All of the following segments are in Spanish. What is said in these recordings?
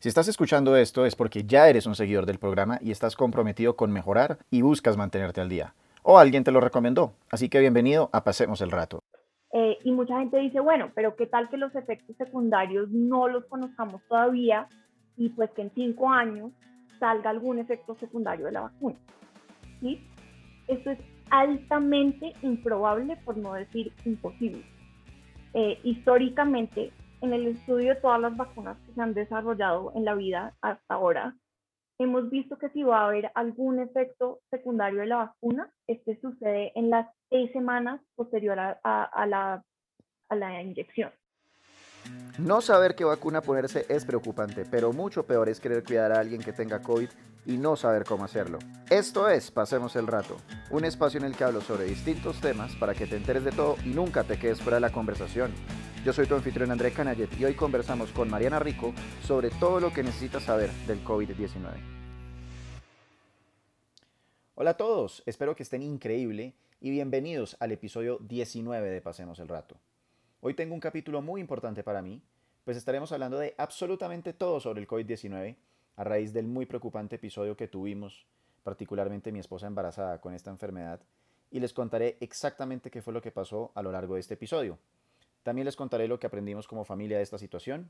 Si estás escuchando esto es porque ya eres un seguidor del programa y estás comprometido con mejorar y buscas mantenerte al día. O alguien te lo recomendó. Así que bienvenido a Pasemos el Rato. Eh, y mucha gente dice, bueno, pero ¿qué tal que los efectos secundarios no los conozcamos todavía y pues que en cinco años salga algún efecto secundario de la vacuna? ¿Sí? Esto es altamente improbable, por no decir imposible. Eh, históricamente, en el estudio de todas las vacunas que se han desarrollado en la vida hasta ahora, hemos visto que si va a haber algún efecto secundario de la vacuna, este sucede en las seis semanas posterior a, a, la, a la inyección. No saber qué vacuna ponerse es preocupante, pero mucho peor es querer cuidar a alguien que tenga COVID y no saber cómo hacerlo. Esto es Pasemos el Rato, un espacio en el que hablo sobre distintos temas para que te enteres de todo y nunca te quedes fuera de la conversación. Yo soy tu anfitrión André Canayet y hoy conversamos con Mariana Rico sobre todo lo que necesitas saber del COVID-19. Hola a todos, espero que estén increíble y bienvenidos al episodio 19 de Pasemos el Rato. Hoy tengo un capítulo muy importante para mí, pues estaremos hablando de absolutamente todo sobre el COVID-19 a raíz del muy preocupante episodio que tuvimos, particularmente mi esposa embarazada con esta enfermedad, y les contaré exactamente qué fue lo que pasó a lo largo de este episodio. También les contaré lo que aprendimos como familia de esta situación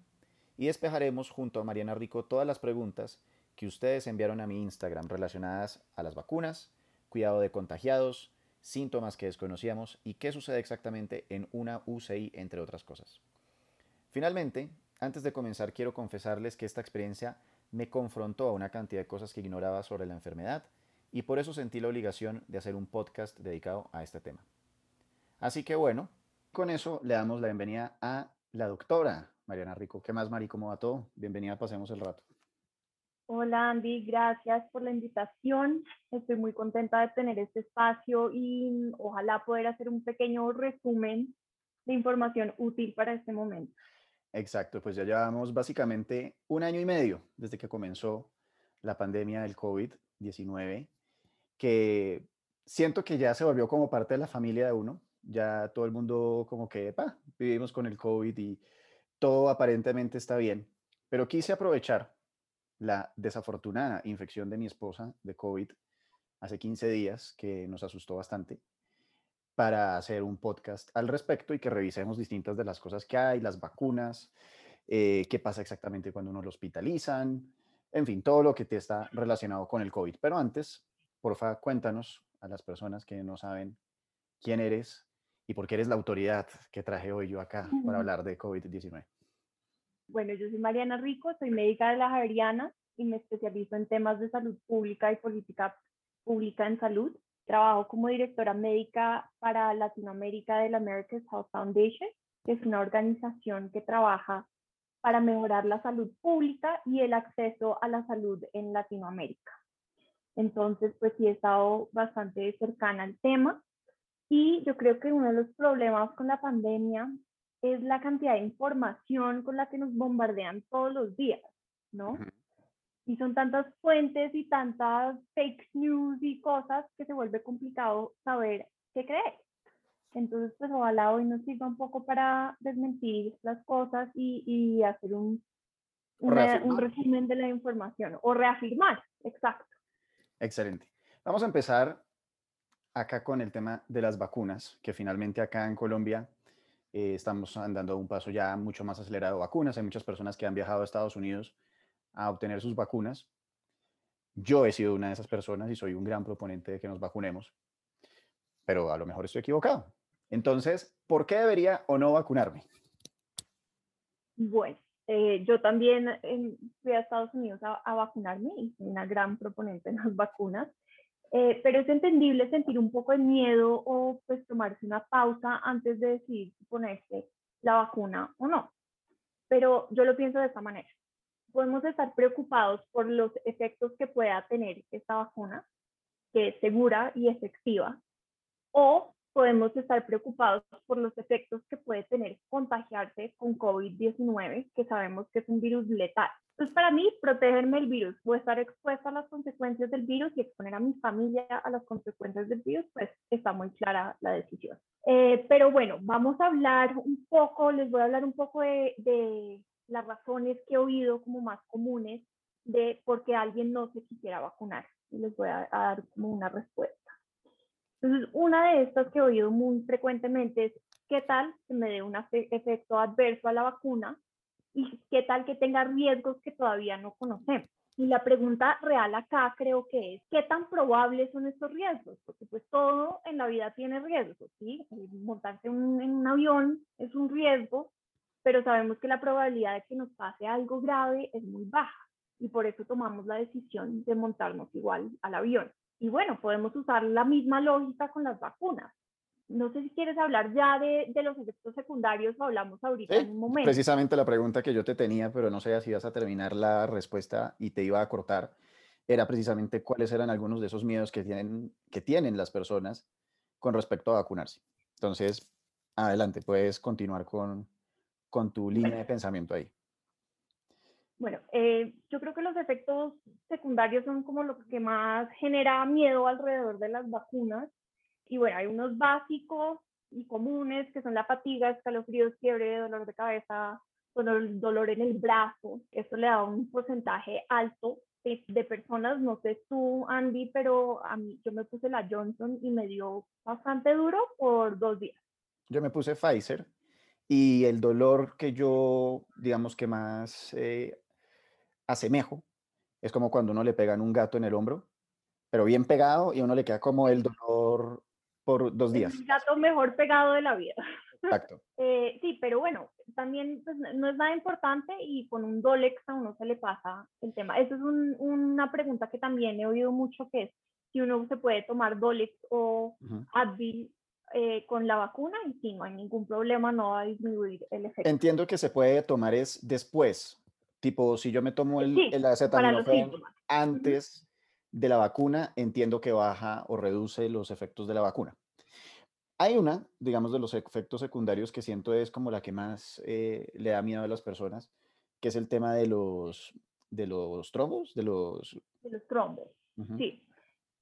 y despejaremos junto a Mariana Rico todas las preguntas que ustedes enviaron a mi Instagram relacionadas a las vacunas, cuidado de contagiados, síntomas que desconocíamos y qué sucede exactamente en una UCI, entre otras cosas. Finalmente, antes de comenzar, quiero confesarles que esta experiencia me confrontó a una cantidad de cosas que ignoraba sobre la enfermedad y por eso sentí la obligación de hacer un podcast dedicado a este tema. Así que bueno, con eso le damos la bienvenida a la doctora Mariana Rico. ¿Qué más, Mari? ¿Cómo va todo? Bienvenida, pasemos el rato. Hola Andy, gracias por la invitación. Estoy muy contenta de tener este espacio y ojalá poder hacer un pequeño resumen de información útil para este momento. Exacto, pues ya llevamos básicamente un año y medio desde que comenzó la pandemia del COVID-19, que siento que ya se volvió como parte de la familia de uno. Ya todo el mundo como que, pa, vivimos con el COVID y todo aparentemente está bien. Pero quise aprovechar la desafortunada infección de mi esposa de COVID hace 15 días, que nos asustó bastante, para hacer un podcast al respecto y que revisemos distintas de las cosas que hay, las vacunas, eh, qué pasa exactamente cuando uno lo hospitalizan, en fin, todo lo que te está relacionado con el COVID. Pero antes, porfa, cuéntanos a las personas que no saben quién eres y por qué eres la autoridad que traje hoy yo acá para hablar de COVID-19. Bueno, yo soy Mariana Rico, soy médica de la Javeriana y me especializo en temas de salud pública y política pública en salud. Trabajo como directora médica para Latinoamérica de la America's Health Foundation, que es una organización que trabaja para mejorar la salud pública y el acceso a la salud en Latinoamérica. Entonces, pues sí he estado bastante cercana al tema y yo creo que uno de los problemas con la pandemia es la cantidad de información con la que nos bombardean todos los días, ¿no? Y son tantas fuentes y tantas fake news y cosas que se vuelve complicado saber qué creer. Entonces, pues ojalá hoy nos sirva un poco para desmentir las cosas y, y hacer un, un resumen de la información o reafirmar, exacto. Excelente. Vamos a empezar acá con el tema de las vacunas, que finalmente acá en Colombia eh, estamos andando un paso ya mucho más acelerado vacunas. Hay muchas personas que han viajado a Estados Unidos a obtener sus vacunas. Yo he sido una de esas personas y soy un gran proponente de que nos vacunemos, pero a lo mejor estoy equivocado. Entonces, ¿por qué debería o no vacunarme? Bueno, eh, yo también em, fui a Estados Unidos a, a vacunarme y soy una gran proponente de las vacunas. Eh, pero es entendible sentir un poco de miedo o pues tomarse una pausa antes de decidir si ponerse la vacuna o no. Pero yo lo pienso de esta manera. Podemos estar preocupados por los efectos que pueda tener esta vacuna, que es segura y efectiva, o podemos estar preocupados por los efectos que puede tener contagiarse con COVID-19, que sabemos que es un virus letal. Entonces, para mí, protegerme del virus o estar expuesta a las consecuencias del virus y exponer a mi familia a las consecuencias del virus, pues está muy clara la decisión. Eh, pero bueno, vamos a hablar un poco, les voy a hablar un poco de, de las razones que he oído como más comunes de por qué alguien no se quisiera vacunar. Y les voy a, dar como una respuesta. Entonces, una de estas que he oído muy frecuentemente es, ¿qué tal que me dé un efecto adverso a la vacuna? ¿Y qué tal que tenga riesgos que todavía no conocemos? Y la pregunta real acá creo que es, ¿qué tan probables son estos riesgos? Porque pues todo en la vida tiene riesgos, ¿sí? Montarse en un avión es un riesgo, pero sabemos que la probabilidad de que nos pase algo grave es muy baja y por eso tomamos la decisión de montarnos igual al avión. Y bueno, podemos usar la misma lógica con las vacunas. No sé si quieres hablar ya de, los efectos secundarios o hablamos ahorita en un momento. Precisamente la pregunta que yo te tenía, pero no sé si ibas a terminar la respuesta y te iba a cortar, era precisamente cuáles eran algunos de esos miedos que tienen, que tienen las personas con respecto a vacunarse. Entonces, adelante, puedes continuar con, con tu línea de pensamiento ahí. Bueno, eh, yo creo que los efectos secundarios son como lo que más genera miedo alrededor de las vacunas. Y bueno, hay unos básicos y comunes que son la fatiga, escalofríos, fiebre, dolor de cabeza, dolor, dolor en el brazo. Esto le da un porcentaje alto de, personas, no sé tú, Andy, pero a mí yo me puse la Johnson y me dio bastante duro por dos días. Yo me puse Pfizer y el dolor que yo, digamos que más eh, asemejo, es como cuando uno le pegan un gato en el hombro, pero bien pegado y uno le queda como el dolor por dos días. El gato mejor pegado de la vida. Exacto. Eh, sí, pero bueno, también pues, no es nada importante y con un Dolex a uno se le pasa el tema. Esa es una pregunta que también he oído mucho, que es si uno se puede tomar Dolex o Advil eh, con la vacuna y si no hay ningún problema, no va a disminuir el efecto. Entiendo que se puede tomar es después, Tipo, si yo me tomo el, sí, el acetaminofén antes de la vacuna, entiendo que baja o reduce los efectos de la vacuna. Hay una, digamos, de los efectos secundarios que siento es como la que más eh, le da miedo a las personas, que es el tema de los, de los trombos, de los... De los trombos, sí.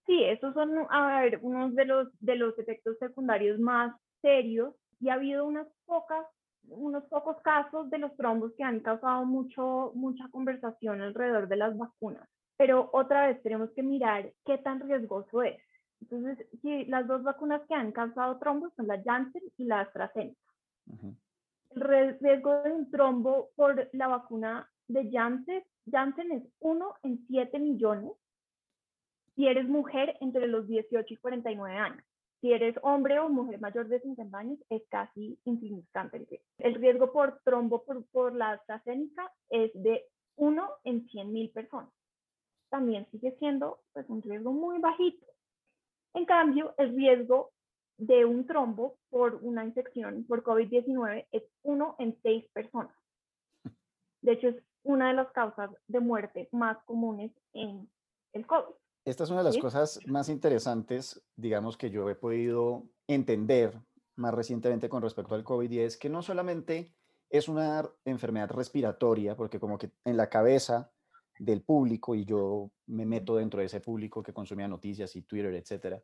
Sí, esos son, a ver, unos de los, de los efectos secundarios más serios y ha habido unas pocas unos pocos casos de los trombos que han causado mucho, mucha conversación alrededor de las vacunas. Pero otra vez tenemos que mirar qué tan riesgoso es. Entonces, si las dos vacunas que han causado trombos son la Janssen y la AstraZeneca. El riesgo de un trombo por la vacuna de Janssen, Janssen es 1 en 7 millones si eres mujer entre los 18 y 49 años. Si eres hombre o mujer mayor de 50 años, es casi insignificante el riesgo. El riesgo por trombo por, la AstraZeneca es de 1 en 100 mil personas. También sigue siendo pues, un riesgo muy bajito. En cambio, el riesgo de un trombo por una infección por COVID-19 es 1 en 6 personas. De hecho, es una de las causas de muerte más comunes en el COVID. Esta es una de las cosas más interesantes, digamos, que yo he podido entender más recientemente con respecto al COVID y es que no solamente es una enfermedad respiratoria, porque como que en la cabeza del público, y yo me meto dentro de ese público que consumía noticias y Twitter, etcétera,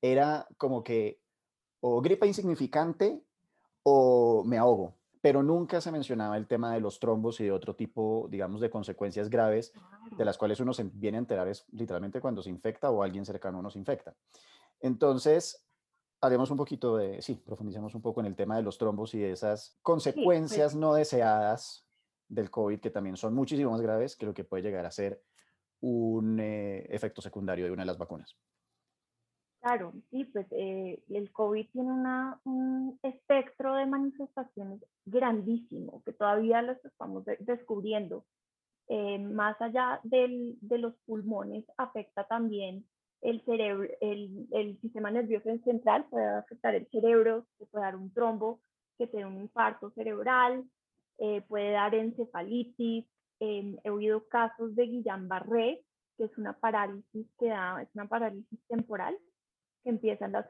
era como que o gripa insignificante o me ahogo pero nunca se mencionaba el tema de los trombos y de otro tipo, digamos, de consecuencias graves, de las cuales uno se viene a enterar es literalmente cuando se infecta o alguien cercano nos infecta. Entonces, haremos un poquito de, sí, profundicemos un poco en el tema de los trombos y de esas consecuencias no deseadas del COVID, que también son muchísimo más graves que lo que puede llegar a ser un eh, efecto secundario de una de las vacunas. Claro, sí, pues eh, el COVID tiene una, un espectro de manifestaciones grandísimo que todavía los estamos descubriendo. Eh, más allá del, de los pulmones, afecta también el cerebro, el, el, sistema nervioso central, puede afectar el cerebro, se puede dar un trombo, que te un infarto cerebral, eh, puede dar encefalitis. he oído casos de Guillain-Barré, que es una parálisis que da, es una parálisis temporal, empieza en las,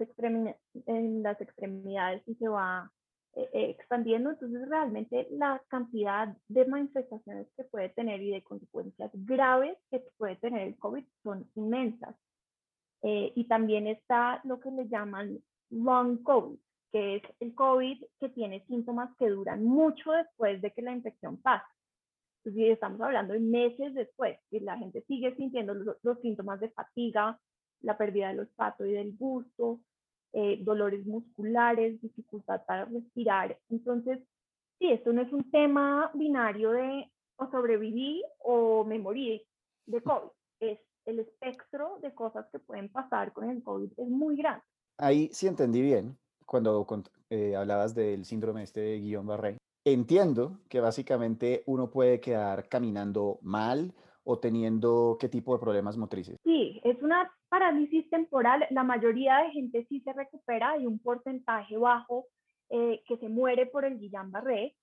en las extremidades y se va eh, eh, expandiendo. Entonces, realmente la cantidad de manifestaciones que puede tener y de consecuencias graves que puede tener el COVID son inmensas. Eh, y también está lo que le llaman long COVID, que es el COVID que tiene síntomas que duran mucho después de que la infección pasa. Entonces, estamos hablando de meses después, y la gente sigue sintiendo los, síntomas de fatiga, la pérdida del olfato y del gusto, eh, dolores musculares, dificultad para respirar. Entonces, sí, esto no es un tema binario de o sobrevivir o me morí de COVID. Es el espectro de cosas que pueden pasar con el COVID es muy grande. Ahí sí entendí bien cuando eh, hablabas del síndrome este de Guillain-Barré. Entiendo que básicamente uno puede quedar caminando mal o teniendo qué tipo de problemas motrices. Sí, es una parálisis temporal. La mayoría de gente sí se recupera. Hay un porcentaje bajo eh, que se muere por el Guillain-Barré.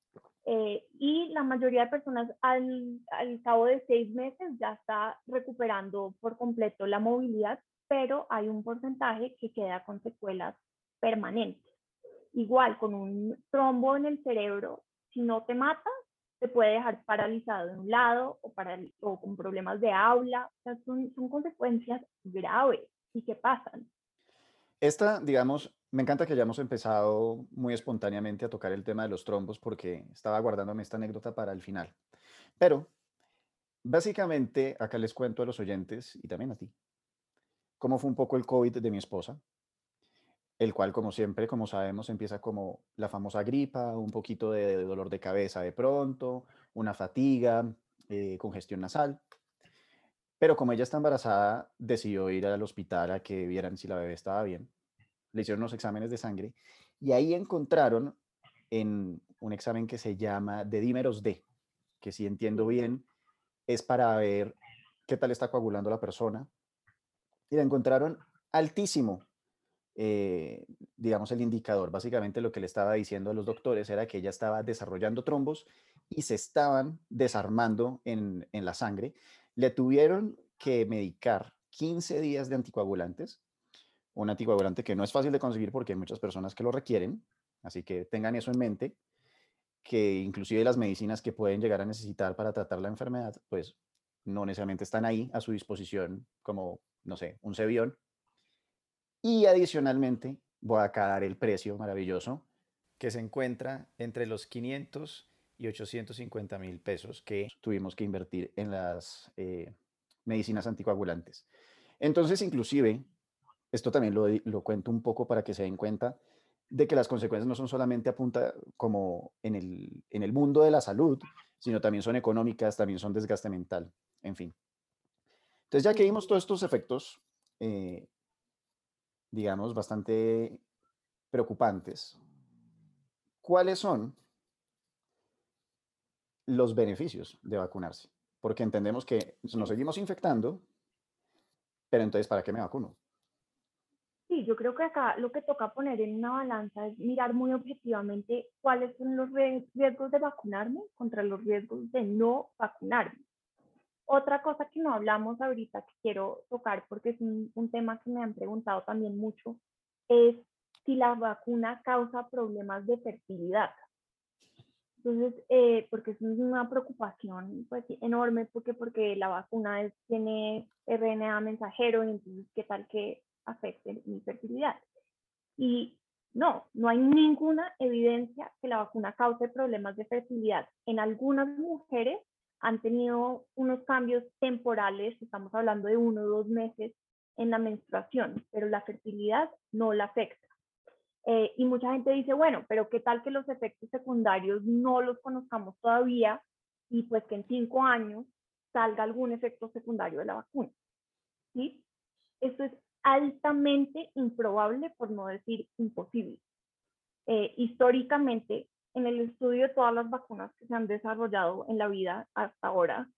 Eh, y la mayoría de personas al, al cabo de seis meses ya está recuperando por completo la movilidad, pero hay un porcentaje que queda con secuelas permanentes. Igual, con un trombo en el cerebro, si no te mata, te puede dejar paralizado de un lado o, para, o con problemas de habla. O sea, son, son consecuencias graves y que pasan. Esta, digamos, me encanta que hayamos empezado muy espontáneamente a tocar el tema de los trombos porque estaba guardándome esta anécdota para el final. Pero, básicamente, acá les cuento a los oyentes y también a ti, cómo fue un poco el COVID de mi esposa el cual, como siempre, como sabemos, empieza como la famosa gripa, un poquito de, dolor de cabeza de pronto, una fatiga, eh, congestión nasal. Pero como ella está embarazada, decidió ir al hospital a que vieran si la bebé estaba bien. Le hicieron los exámenes de sangre y ahí encontraron en un examen que se llama de dímeros D, que si entiendo bien es para ver qué tal está coagulando la persona. Y la encontraron altísimo, eh, digamos, el indicador. Básicamente lo que le estaba diciendo a los doctores era que ella estaba desarrollando trombos y se estaban desarmando en, en la sangre. Le tuvieron que medicar 15 días de anticoagulantes, un anticoagulante que no es fácil de conseguir porque hay muchas personas que lo requieren, así que tengan eso en mente, que inclusive las medicinas que pueden llegar a necesitar para tratar la enfermedad, pues no necesariamente están ahí a su disposición como, no sé, un Cebión y adicionalmente, voy a dar el precio maravilloso que se encuentra entre los 500 y 850 mil pesos que tuvimos que invertir en las eh, medicinas anticoagulantes. Entonces, inclusive, esto también lo, lo, cuento un poco para que se den cuenta de que las consecuencias no son solamente a punta como en el, en el mundo de la salud, sino también son económicas, también son desgaste mental, en fin. Entonces, ya que vimos todos estos efectos, eh, digamos, bastante preocupantes. ¿Cuáles son los beneficios de vacunarse? Porque entendemos que nos seguimos infectando, pero entonces, ¿para qué me vacuno? Sí, yo creo que acá lo que toca poner en una balanza es mirar muy objetivamente cuáles son los riesgos de vacunarme contra los riesgos de no vacunarme. Otra cosa que no hablamos ahorita que quiero tocar porque es un, tema que me han preguntado también mucho es si la vacuna causa problemas de fertilidad. Entonces, eh, porque es una preocupación pues, enorme, porque, porque la vacuna tiene RNA mensajero y entonces, ¿qué tal que afecte mi fertilidad? Y no, no hay ninguna evidencia que la vacuna cause problemas de fertilidad. En algunas mujeres han tenido unos cambios temporales, estamos hablando de uno o dos meses en la menstruación, pero la fertilidad no la afecta. Eh, y mucha gente dice, bueno, pero ¿qué tal que los efectos secundarios no los conozcamos todavía y pues que en cinco años salga algún efecto secundario de la vacuna? ¿Sí? Esto es altamente improbable, por no decir imposible. Eh, históricamente, en el estudio de todas las vacunas que se han desarrollado en la vida hasta ahora,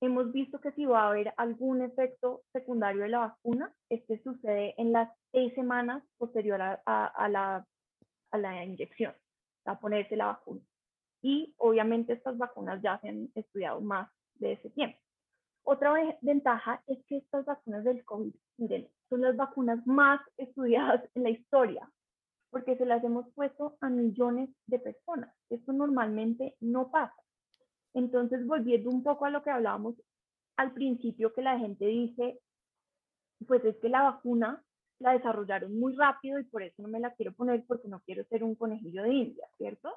hemos visto que si va a haber algún efecto secundario de la vacuna, este sucede en las seis semanas posterior a, la, a la inyección, a ponerse la vacuna. Y obviamente estas vacunas ya se han estudiado más de ese tiempo. Otra ventaja es que estas vacunas del COVID, miren, son las vacunas más estudiadas en la historia porque se las hemos puesto a millones de personas. Esto normalmente no pasa. Entonces, volviendo un poco a lo que hablábamos al principio, que la gente dice, pues es que la vacuna la desarrollaron muy rápido y por eso no me la quiero poner porque no quiero ser un conejillo de India, ¿cierto?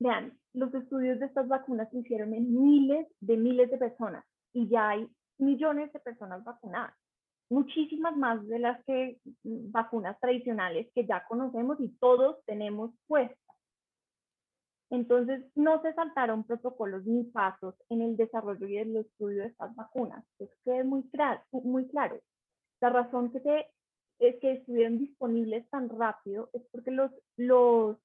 Vean, los estudios de estas vacunas se hicieron en miles de miles de personas y ya hay millones de personas vacunadas, muchísimas más de las que mm, vacunas tradicionales que ya conocemos y todos tenemos puestas. Entonces, no se saltaron protocolos ni pasos en el desarrollo y el estudio de estas vacunas. Que es muy muy claro. La razón que es que estuvieron disponibles tan rápido es porque los, los,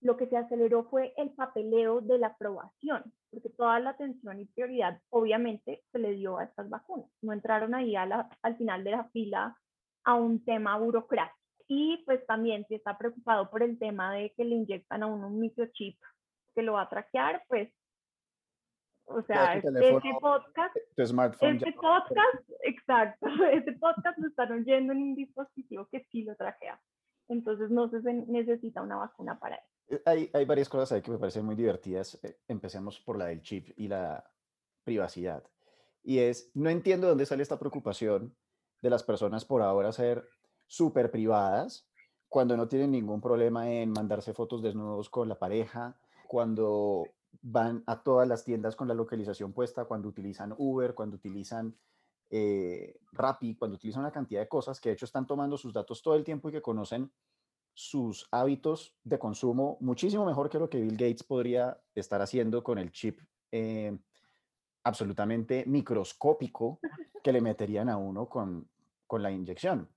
lo que se aceleró fue el papeleo de la aprobación, porque toda la atención y prioridad obviamente se le dio a estas vacunas. No entraron ahí a la, al final de la fila a un tema burocrático. Y pues también si está preocupado por el tema de que le inyectan a uno un microchip que lo va a traquear, pues o sea, este podcast, smartphone este podcast, exacto, este podcast lo están oyendo en un dispositivo que sí lo traquea. Entonces no se necesita una vacuna para eso. Eh, hay, varias cosas que me parecen muy divertidas. Eh, empecemos por la del chip y la privacidad. Y es, no entiendo dónde sale esta preocupación de las personas por ahora ser súper privadas cuando no tienen ningún problema en mandarse fotos desnudos con la pareja, cuando van a todas las tiendas con la localización puesta, cuando utilizan Uber, cuando utilizan eh, Rappi, cuando utilizan una cantidad de cosas que de hecho están tomando sus datos todo el tiempo y que conocen sus hábitos de consumo muchísimo mejor que lo que Bill Gates podría estar haciendo con el chip eh, absolutamente microscópico que le meterían a uno con, con la inyección.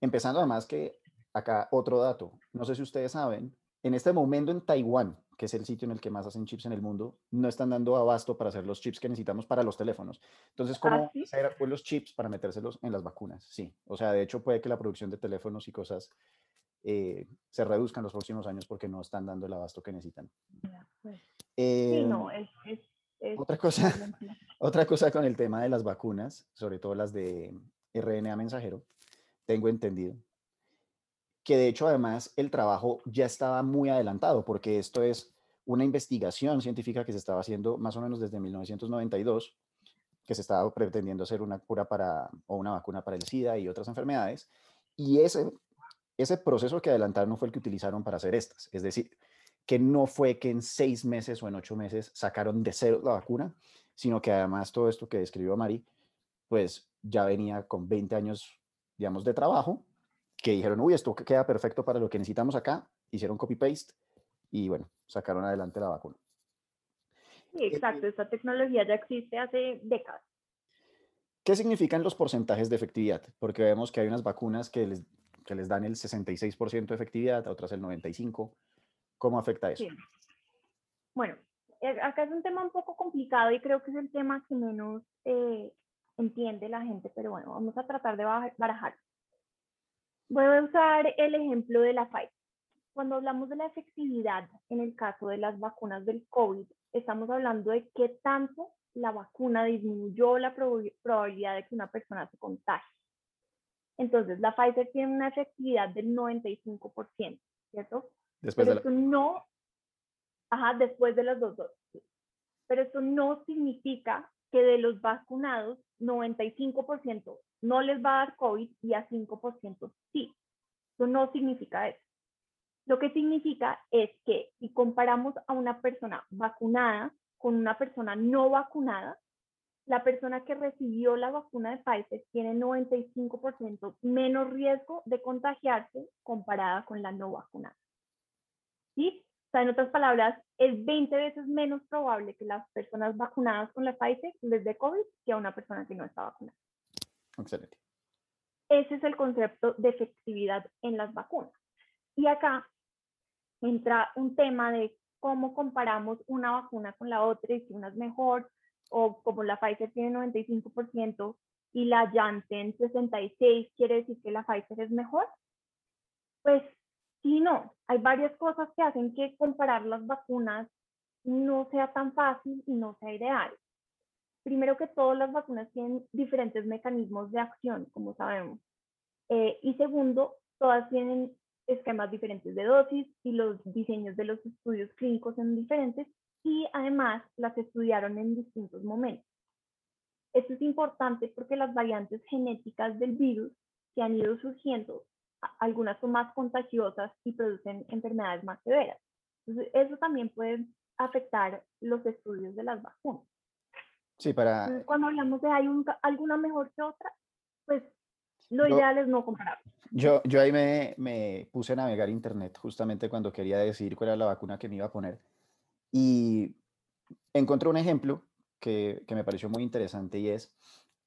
Empezando además que acá otro dato, no sé si ustedes saben, en este momento en Taiwán, que es el sitio en el que más hacen chips en el mundo, no están dando abasto para hacer los chips que necesitamos para los teléfonos. Entonces, ¿cómo ¿Ah, hacer pues, los chips para metérselos en las vacunas? Sí, o sea, de hecho puede que la producción de teléfonos y cosas eh, se reduzca en los próximos años porque no están dando el abasto que necesitan. Pues. sí, no, em, es, otra, cosa, otra cosa con el tema de las vacunas, sobre todo las de RNA mensajero, tengo entendido que de hecho además el trabajo ya estaba muy adelantado, porque esto es una investigación científica que se estaba haciendo más o menos desde 1992, que se estaba pretendiendo hacer una cura para, o una vacuna para el SIDA y otras enfermedades, y ese, ese proceso que adelantaron fue el que utilizaron para hacer estas, es decir, que no fue que en seis meses o en ocho meses sacaron de cero la vacuna, sino que además todo esto que describió Mari, pues ya venía con 20 años, digamos, de trabajo que dijeron, uy, esto queda perfecto para lo que necesitamos acá, hicieron copy-paste y bueno, sacaron adelante la vacuna. Sí, eh, exacto, esta tecnología ya existe hace décadas. ¿Qué significan los porcentajes de efectividad? Porque vemos que hay unas vacunas que les, que les dan el 66% de efectividad, a otras el 95%. ¿Cómo afecta eso? Bueno, eh, acá es un tema un poco complicado y creo que es el tema que menos eh, entiende la gente, pero bueno, vamos a tratar de barajar. Voy a usar el ejemplo de la Pfizer. Cuando hablamos de la efectividad en el caso de las vacunas del COVID, estamos hablando de qué tanto la vacuna disminuyó la probabilidad de que una persona se contagie. Entonces, la Pfizer tiene una efectividad del 95%, ¿cierto? Después Pero de no, ajá, después de las dos dosis. Pero eso no significa que de los vacunados, 95% no les va a dar COVID y a 5% sí. Eso no significa eso. Lo que significa es que si comparamos a una persona vacunada con una persona no vacunada, la persona que recibió la vacuna de Pfizer tiene 95% menos riesgo de contagiarse comparada con la no vacunada. ¿Sí? O sea, en otras palabras, es 20 veces menos probable que las personas vacunadas con la Pfizer les dé COVID que a una persona que no está vacunada. Excelente. Ese es el concepto de efectividad en las vacunas. Y acá entra un tema de cómo comparamos una vacuna con la otra y si una es mejor, o como la Pfizer tiene 95% y la Janssen 66, quiere decir que la Pfizer es mejor. Pues sí, no, hay varias cosas que hacen que comparar las vacunas no sea tan fácil y no sea ideal. Primero que todas las vacunas tienen diferentes mecanismos de acción, como sabemos. Eh, y segundo, todas tienen esquemas diferentes de dosis y los diseños de los estudios clínicos son diferentes y además las estudiaron en distintos momentos. Esto es importante porque las variantes genéticas del virus que han ido surgiendo, algunas son más contagiosas y producen enfermedades más severas. Entonces, eso también puede afectar los estudios de las vacunas. Sí, para... cuando hablamos de hay alguna mejor que otra, pues lo ideal es no comparar. Yo, yo ahí me, me, puse a navegar internet justamente cuando quería decidir cuál era la vacuna que me iba a poner. Y encontré un ejemplo que, que me pareció muy interesante y es,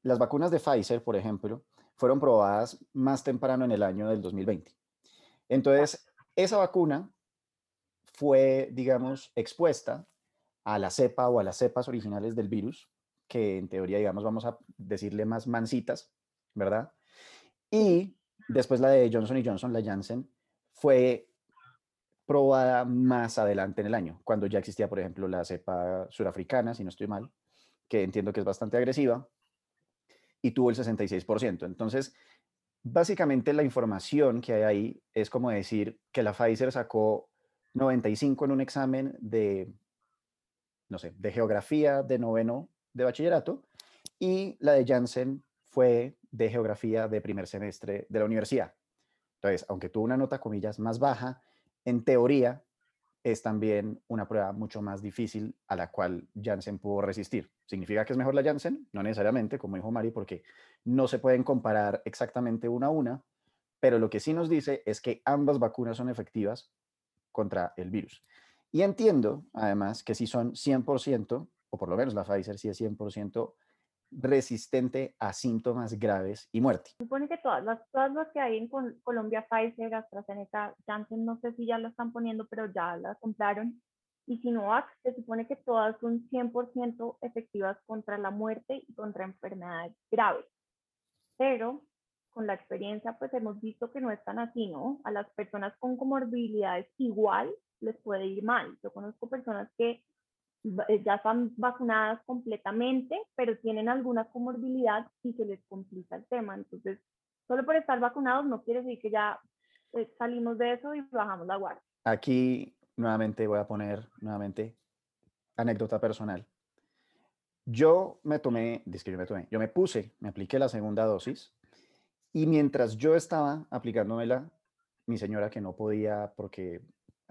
las vacunas de Pfizer, por ejemplo, fueron probadas más temprano en el año del 2020. Entonces, esa vacuna fue, digamos, expuesta a la cepa o a las cepas originales del virus, que en teoría, digamos, vamos a decirle más mansitas, ¿verdad? Y después la de Johnson Johnson, la Janssen, fue probada más adelante en el año, cuando ya existía, por ejemplo, la cepa surafricana, si no estoy mal, que entiendo que es bastante agresiva, y tuvo el 66%. Entonces, básicamente la información que hay ahí es como decir que la Pfizer sacó 95 en un examen de, no sé, de geografía de noveno de bachillerato y la de Janssen fue de geografía de primer semestre de la universidad. Entonces, aunque tuvo una nota, comillas, más baja, en teoría es también una prueba mucho más difícil a la cual Janssen pudo resistir. ¿Significa que es mejor la Janssen? No necesariamente, como dijo Mari, porque no se pueden comparar exactamente una a una, pero lo que sí nos dice es que ambas vacunas son efectivas contra el virus. Y entiendo, además, que si son 100%, o por lo menos la Pfizer sí es 100% resistente a síntomas graves y muerte. Supone que todas las, todas las que hay en Colombia, Pfizer, AstraZeneca, Janssen, no sé si ya lo están poniendo, pero ya las compraron. Y Sinovac, se supone que todas son 100% efectivas contra la muerte y contra enfermedades graves. Pero con la experiencia, pues hemos visto que no es tan así, ¿no? A las personas con comorbilidades igual les puede ir mal. Yo conozco personas que ya están vacunadas completamente, pero tienen alguna comorbilidad y se les complica el tema. Entonces, solo por estar vacunados no quiere decir que ya eh, salimos de eso y bajamos la guardia. Aquí nuevamente voy a poner nuevamente anécdota personal. Yo me tomé, que yo me tomé, yo me puse, me apliqué la segunda dosis y mientras yo estaba aplicándomela, mi señora que no podía porque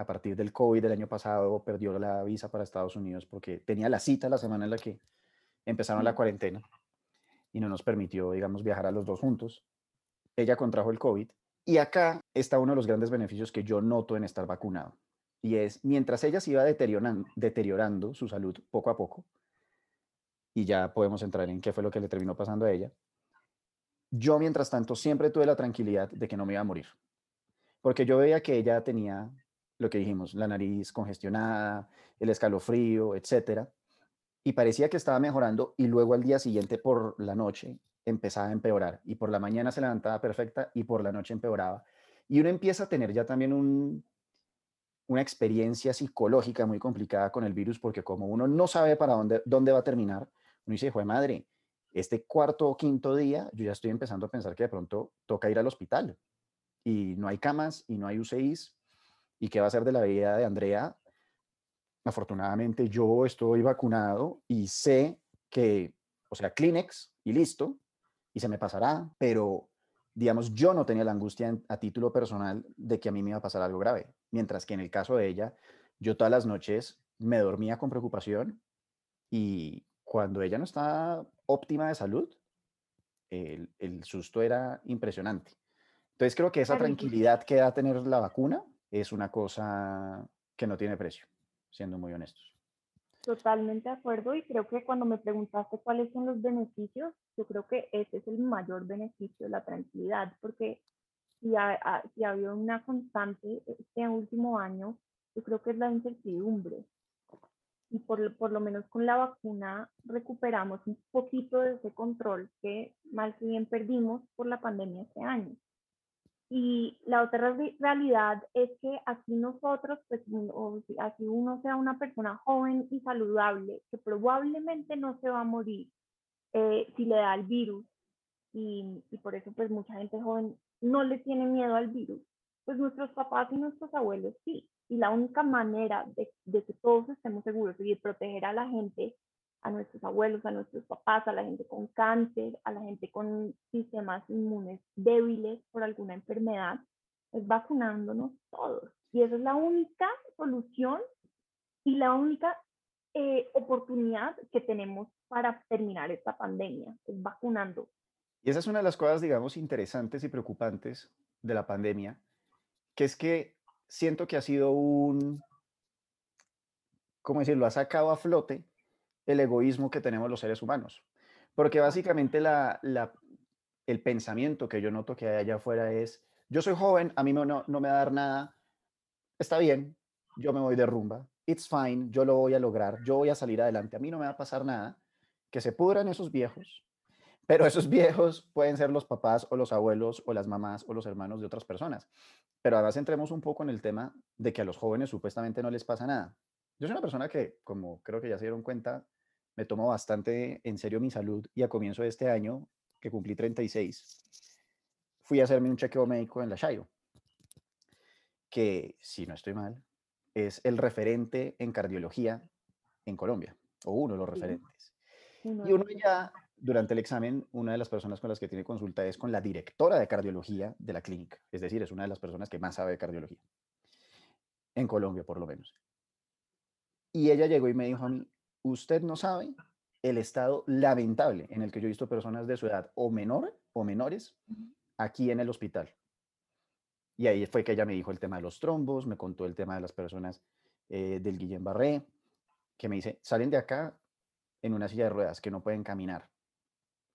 a partir del COVID del año pasado perdió la visa para Estados Unidos porque tenía la cita la semana en la que empezaron la cuarentena y no nos permitió, digamos, viajar a los dos juntos. Ella contrajo el COVID y acá está uno de los grandes beneficios que yo noto en estar vacunado. Y es, mientras ella se iba deteriorando, deteriorando su salud poco a poco, y ya podemos entrar en qué fue lo que le terminó pasando a ella, yo mientras tanto siempre tuve la tranquilidad de que no me iba a morir. Porque yo veía que ella tenía lo que dijimos, la nariz congestionada, el escalofrío, etcétera. Y parecía que estaba mejorando y luego al día siguiente por la noche empezaba a empeorar y por la mañana se levantaba perfecta y por la noche empeoraba. Y uno empieza a tener ya también un, una experiencia psicológica muy complicada con el virus porque como uno no sabe para dónde, dónde va a terminar, uno dice, de madre, este cuarto o quinto día yo ya estoy empezando a pensar que de pronto toca ir al hospital y no hay camas y no hay UCIs ¿Y qué va a ser de la vida de Andrea? Afortunadamente yo estoy vacunado y sé que, o sea, Kleenex y listo, y se me pasará, pero digamos, yo no tenía la angustia a título personal de que a mí me iba a pasar algo grave, mientras que en el caso de ella, yo todas las noches me dormía con preocupación y cuando ella no estaba óptima de salud, el, el susto era impresionante. Entonces creo que esa tranquilidad que da tener la vacuna es una cosa que no tiene precio, siendo muy honestos. Totalmente de acuerdo y creo que cuando me preguntaste cuáles son los beneficios, yo creo que ese es el mayor beneficio, la tranquilidad, porque si ha, si ha habido una constante este último año, yo creo que es la incertidumbre. Y por, por lo menos con la vacuna recuperamos un poquito de ese control que que bien perdimos por la pandemia este año. Y la otra realidad es que aquí nosotros, pues, o así uno sea una persona joven y saludable, que probablemente no se va a morir eh, si le da el virus, y, y, por eso pues mucha gente joven no le tiene miedo al virus, pues nuestros papás y nuestros abuelos sí. Y la única manera de, de que todos estemos seguros y de proteger a la gente a nuestros abuelos, a nuestros papás, a la gente con cáncer, a la gente con sistemas inmunes débiles por alguna enfermedad, es vacunándonos todos. Y esa es la única solución y la única eh, oportunidad que tenemos para terminar esta pandemia, es vacunando. Y esa es una de las cosas, digamos, interesantes y preocupantes de la pandemia, que es que siento que ha sido un, ¿cómo decirlo?, ha sacado a flote el egoísmo que tenemos los seres humanos. Porque básicamente la, el pensamiento que yo noto que hay allá afuera es, yo soy joven, a mí no, no me va a dar nada, está bien, yo me voy de rumba, it's fine, yo lo voy a lograr, yo voy a salir adelante, a mí no me va a pasar nada, que se pudran esos viejos, pero esos viejos pueden ser los papás o los abuelos o las mamás o los hermanos de otras personas. Pero además entremos un poco en el tema de que a los jóvenes supuestamente no les pasa nada. Yo soy una persona que, como creo que ya se dieron cuenta, me tomo bastante en serio mi salud y a comienzo de este año, que cumplí 36, fui a hacerme un chequeo médico en la Shairo, que, si no estoy mal, es el referente en cardiología en Colombia, o uno de los referentes. y uno ya, durante el examen, una de las personas con las que tiene consulta es con la directora de cardiología de la clínica, es decir, es una de las personas que más sabe de cardiología, en Colombia por lo menos. Y ella llegó y me dijo a mí, usted no sabe el estado lamentable en el que yo he visto personas de su edad o menor o menores aquí en el hospital. Y ahí fue que ella me dijo el tema de los trombos, me contó el tema de las personas eh, del Guillén Barré, que me dice, salen de acá en una silla de ruedas, que no pueden caminar.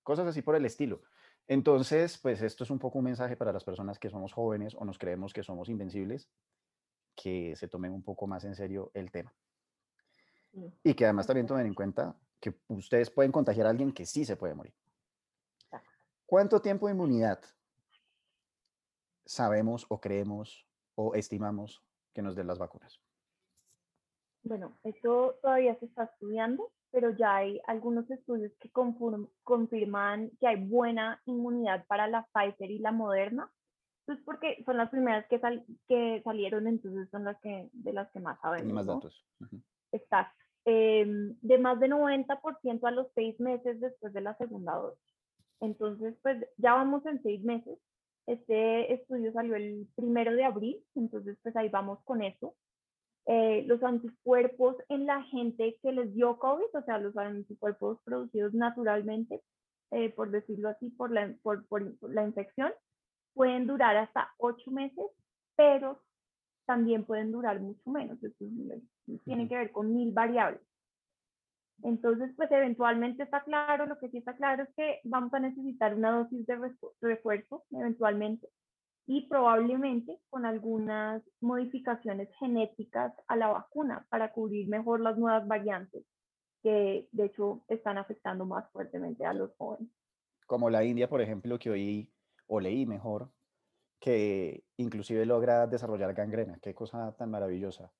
Cosas así por el estilo. Entonces, pues esto es un poco un mensaje para las personas que somos jóvenes o nos creemos que somos invencibles, que se tomen un poco más en serio el tema. Y que además también tomen en cuenta que ustedes pueden contagiar a alguien que sí se puede morir. ¿Cuánto tiempo de inmunidad sabemos o creemos o estimamos que nos den las vacunas? Bueno, esto todavía se está estudiando, pero ya hay algunos estudios que confirman que hay buena inmunidad para la Pfizer y la Moderna. Entonces, porque son las primeras que, que salieron, entonces son las que de las que más sabemos. Tiene más datos. Exacto. Em, de más de 90% a los seis meses después de la segunda dosis. Entonces, pues ya vamos en seis meses. Este estudio salió el primero de abril, entonces pues ahí vamos con eso. Eh, los anticuerpos en la gente que les dio COVID, o sea, los anticuerpos producidos naturalmente, eh, por decirlo así, por la, por, por la infección, pueden durar hasta ocho meses, pero también pueden durar mucho menos. Esto tiene que ver con mil variables. Entonces, pues eventualmente está claro, lo que sí está claro es que vamos a necesitar una dosis de refuerzo eventualmente y probablemente con algunas modificaciones genéticas a la vacuna para cubrir mejor las nuevas variantes que de hecho están afectando más fuertemente a los jóvenes. Como la India, por ejemplo, que oí o leí mejor, que inclusive logra desarrollar gangrena. Qué cosa tan maravillosa.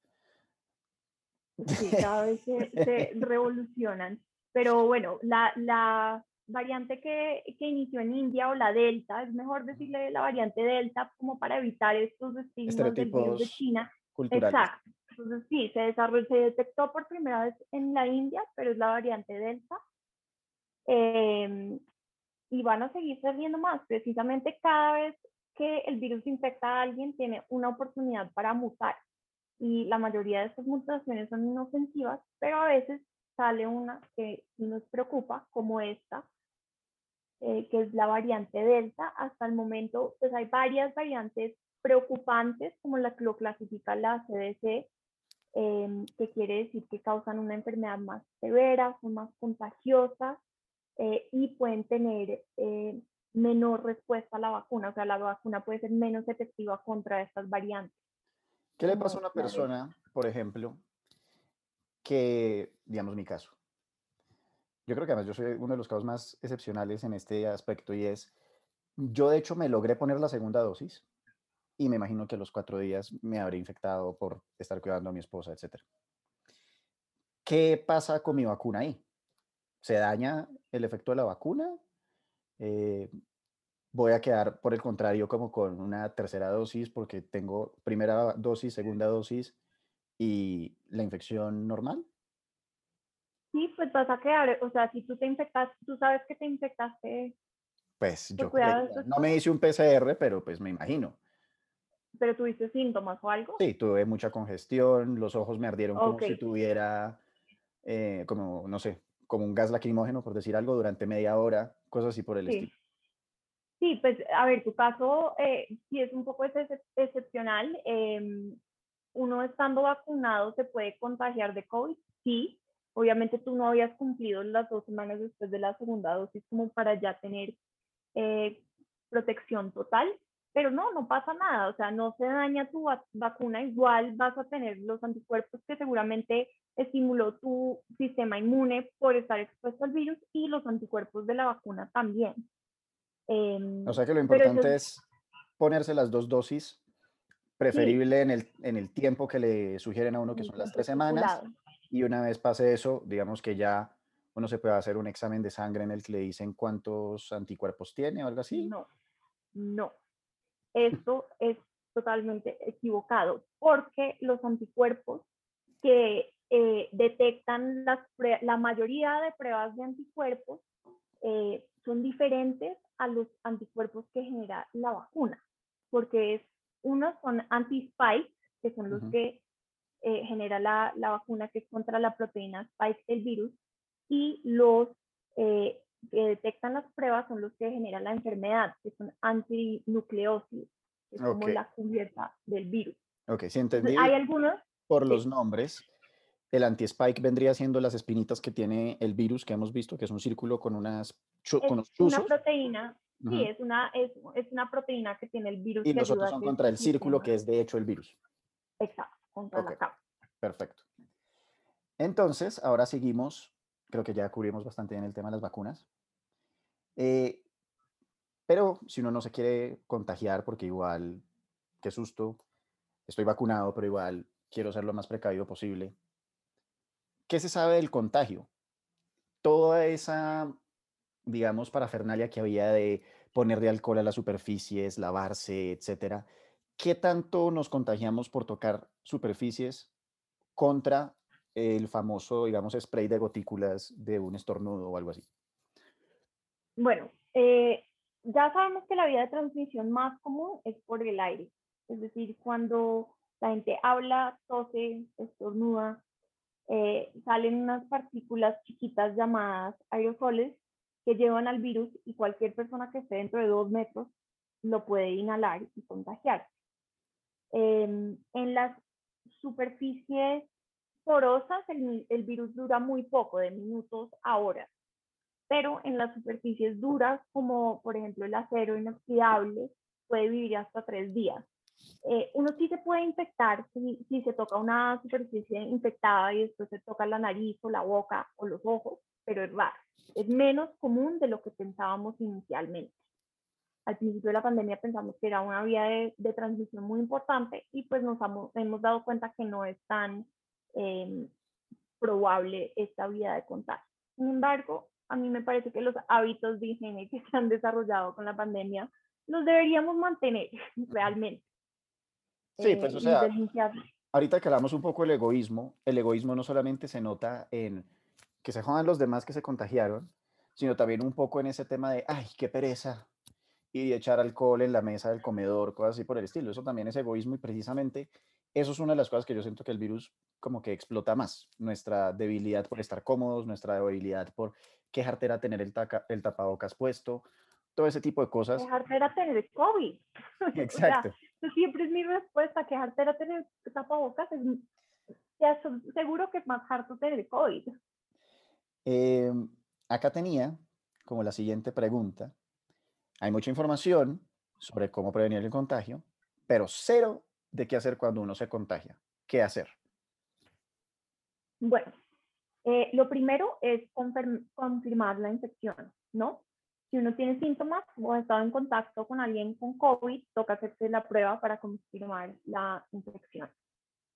Sí, cada vez se, revolucionan. Pero bueno, la, la variante que, que, inició en India o la Delta, es mejor decirle la variante Delta como para evitar estos estigmas del virus de China. Exacto. Entonces sí, se desarrolló, se detectó por primera vez en la India, pero es la variante Delta. Em, y van a seguir saliendo más. Precisamente cada vez que el virus infecta a alguien tiene una oportunidad para mutar y la mayoría de estas mutaciones son inofensivas, pero a veces sale una que nos preocupa, como esta, eh, que es la variante Delta. Hasta el momento, pues hay varias variantes preocupantes, como la que lo clasifica la CDC, em, que quiere decir que causan una enfermedad más severa, son más contagiosas eh, y pueden tener eh, menor respuesta a la vacuna, o sea, la vacuna puede ser menos efectiva contra estas variantes. ¿Qué le pasa a una persona, por ejemplo, que, digamos mi caso, yo creo que además yo soy uno de los casos más excepcionales en este aspecto y es, yo de hecho me logré poner la segunda dosis y me imagino que a los cuatro días me habré infectado por estar cuidando a mi esposa, etc. ¿Qué pasa con mi vacuna ahí? ¿Se daña el efecto de la vacuna? Eh, voy a quedar, por el contrario, como con una tercera dosis porque tengo primera dosis, segunda dosis y la infección normal? Sí, pues vas a quedar, o sea, si tú te infectas, tú sabes que te infectaste. Pues yo cuidado tus No me hice un PCR, pero pues me imagino. pero tuviste síntomas o algo. Sí, tuve mucha congestión, los ojos me ardieron como Ok, si tuviera, eh, como, no sé, como un gas lacrimógeno, por decir algo, durante media hora, cosas así por el sí. estilo. Sí, pues a ver, tu caso eh, sí es un poco excep- excepcional. em, uno estando vacunado se puede contagiar de COVID, sí. Obviamente tú no habías cumplido las dos semanas después de la segunda dosis como para ya tener eh, protección total, pero no, no pasa nada, o sea, no se daña tu va- vacuna, igual vas a tener los anticuerpos que seguramente estimuló tu sistema inmune por estar expuesto al virus y los anticuerpos de la vacuna también. Em, O sea que lo eso importante es ponerse las dos dosis, sí, preferible en el, en el tiempo que le sugieren a uno, que son las tres semanas, y una vez pase eso, digamos que ya uno se puede hacer un examen de sangre en el que le dicen cuántos anticuerpos tiene o algo así. No, no. Esto es totalmente equivocado porque los anticuerpos que eh, detectan las la mayoría de pruebas de anticuerpos eh, son diferentes a los anticuerpos que genera la vacuna, porque es, unos son anti-spike, que son los que eh, genera la, la vacuna que es contra la proteína spike del virus, y los eh, que detectan las pruebas son los que generan la enfermedad, que son antinucleósidos, que es Ok, como la cubierta del virus. ok, sí Entonces, entendí hay algunos, por los sí, nombres. El anti-spike vendría siendo las espinitas que tiene el virus que hemos visto, que es un círculo con, unas, es con los una chuzos. proteína, sí, Ujú. es una, es, es una proteína que tiene el virus Y que los ayuda a son contra el círculo, que es de hecho el virus. exacto, contra Ok, la capa. perfecto. Entonces, ahora seguimos. Creo que ya cubrimos bastante bien el tema de las vacunas. Eh, pero si uno no se quiere contagiar, porque igual, qué susto, estoy vacunado, pero igual quiero ser lo más precavido posible. ¿Qué se sabe del contagio? Toda esa, digamos, parafernalia que había de ponerle alcohol a las superficies, lavarse, etcétera. ¿Qué tanto nos contagiamos por tocar superficies contra el famoso, digamos, spray de gotículas de un estornudo o algo así? Bueno, eh, ya sabemos que la vía de transmisión más común es por el aire, es decir, cuando la gente habla, tose, estornuda, eh, salen unas partículas chiquitas llamadas aerosoles que llevan al virus y cualquier persona que esté dentro de dos metros lo puede inhalar y contagiar. Em, en las superficies porosas el, el virus dura muy poco, de minutos a horas pero en las superficies duras, como por ejemplo el acero inoxidable, puede vivir hasta tres días. Eh, uno sí se puede infectar si, si se toca una superficie infectada y después se toca la nariz o la boca o los ojos, pero es raro. Es menos común de lo que pensábamos inicialmente. Al principio de la pandemia pensamos que era una vía de, de transmisión muy importante y pues nos hemos, hemos dado cuenta que no es tan eh, probable esta vía de contagio. Sin embargo, a mí me parece que los hábitos de higiene que se han desarrollado con la pandemia los deberíamos mantener realmente. Sí, pues Eh, o sea, ahorita que hablamos un poco del egoísmo, el egoísmo no solamente se nota en que se jodan los demás que se contagiaron, sino también un poco en ese tema de, ay, qué pereza, y echar alcohol en la mesa del comedor, cosas así por el estilo. Eso también es egoísmo y precisamente eso es una de las cosas que yo siento que el virus como que explota más. Nuestra debilidad por estar cómodos, nuestra debilidad por quejarte era tener el, taca- el tapabocas puesto, todo ese tipo de cosas. Quejarte era tener COVID. o sea, Exacto. siempre es mi respuesta. Quejarte era tener tapabocas. Es, te aso- seguro que es más harto tener COVID. Eh, acá tenía como la siguiente pregunta. Hay mucha información sobre cómo prevenir el contagio, pero cero de qué hacer cuando uno se contagia. ¿Qué hacer? Bueno, eh, lo primero es confirm- confirmar la infección, ¿no? Si uno tiene síntomas o ha estado en contacto con alguien con COVID, toca hacerse la prueba para confirmar la infección.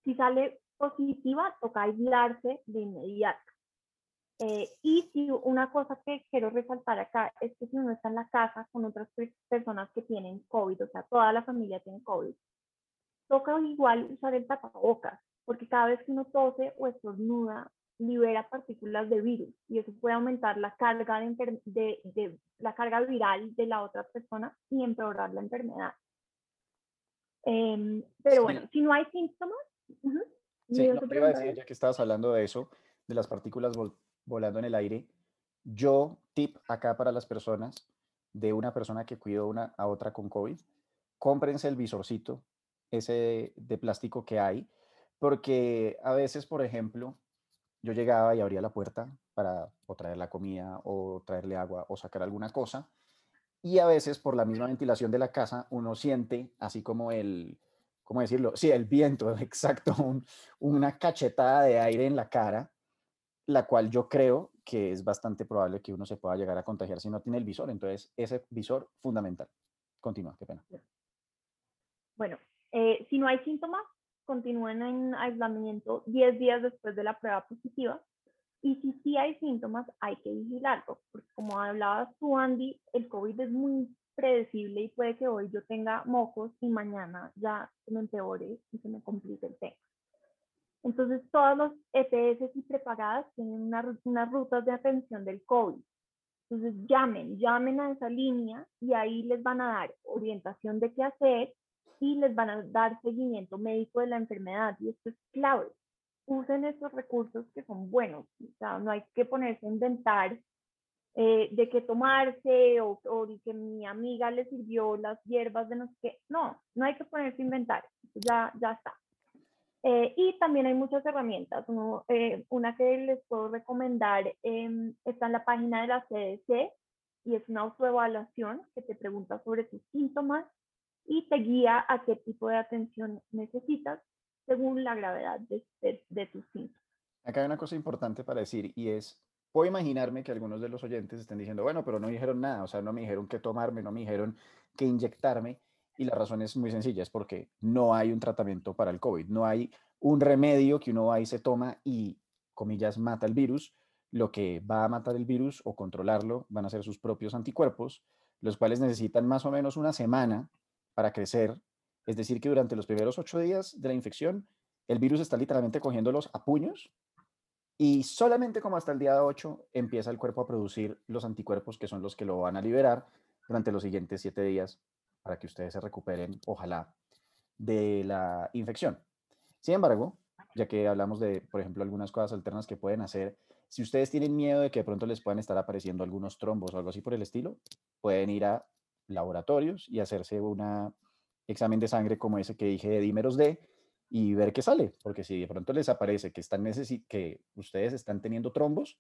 Si sale positiva, toca aislarse de inmediato. Eh, y si una cosa que quiero resaltar acá es que si uno está en la casa con otras per- personas que tienen COVID, o sea, toda la familia tiene COVID, toca igual usar el tapabocas, porque cada vez que uno tose o estornuda libera partículas de virus y eso puede aumentar la carga, de, de, la carga viral de la otra persona y empeorar la enfermedad. Em, pero bueno, si no hay síntomas... sí, no, te iba a decir, ya que estabas hablando de eso, de las partículas volando en el aire, yo, tip acá para las personas, de una persona que cuidó una, a otra con COVID, cómprense el visorcito, ese de plástico que hay, porque a veces, por ejemplo, yo llegaba y abría la puerta para o traer la comida o traerle agua o sacar alguna cosa. Y a veces por la misma ventilación de la casa uno siente así como el, ¿cómo decirlo? Sí, el viento, exacto, una cachetada de aire en la cara, la cual yo creo que es bastante probable que uno se pueda llegar a contagiar si no tiene el visor. Entonces, ese visor fundamental. Continúa, qué pena. Bueno, eh, si no hay síntomas, continúen en aislamiento 10 días después de la prueba positiva. Y si sí hay síntomas, hay que vigilarlo, porque como hablabas tú, Andy, el COVID es muy predecible y puede que hoy yo tenga mocos y mañana ya se me empeore y se me complique el tema. Entonces, todos los EPS y prepagadas tienen unas rutas de atención del COVID. Entonces, llamen, llamen a esa línea y ahí les van a dar orientación de qué hacer y les van a dar seguimiento médico de la enfermedad y esto es clave. Usen estos recursos que son buenos, o sea, no hay que ponerse a inventar eh, de qué tomarse o, o, de que mi amiga le sirvió las hierbas de no sé qué. No, no hay que ponerse a inventar, ya, ya está. Eh, y también hay muchas herramientas. Eh, una que les puedo recomendar em, está en la página de la CDC y es una autoevaluación que te pregunta sobre tus síntomas y te guía a qué tipo de atención necesitas según la gravedad de, de, tus síntomas. Acá hay una cosa importante para decir y es, puedo imaginarme que algunos de los oyentes estén diciendo, bueno, pero no dijeron nada, o sea, no me dijeron qué tomarme, no me dijeron qué inyectarme. Y la razón es muy sencilla, es porque no hay un tratamiento para el COVID, no hay un remedio que uno va y se toma y, comillas, mata el virus. Lo que va a matar el virus o controlarlo van a ser sus propios anticuerpos, los cuales necesitan más o menos una semana para crecer. Es decir, que durante los primeros ocho días de la infección, el virus está literalmente cogiéndolos a puños y solamente como hasta el día 8 empieza el cuerpo a producir los anticuerpos que son los que lo van a liberar durante los siguientes siete días para que ustedes se recuperen, ojalá, de la infección. Sin embargo, ya que hablamos de, por ejemplo, algunas cosas alternas que pueden hacer, si ustedes tienen miedo de que de pronto les puedan estar apareciendo algunos trombos o algo así por el estilo, pueden ir a laboratorios y hacerse un examen de sangre como ese que dije de dímeros D y ver qué sale, porque si de pronto les aparece que, están que ustedes están teniendo trombos,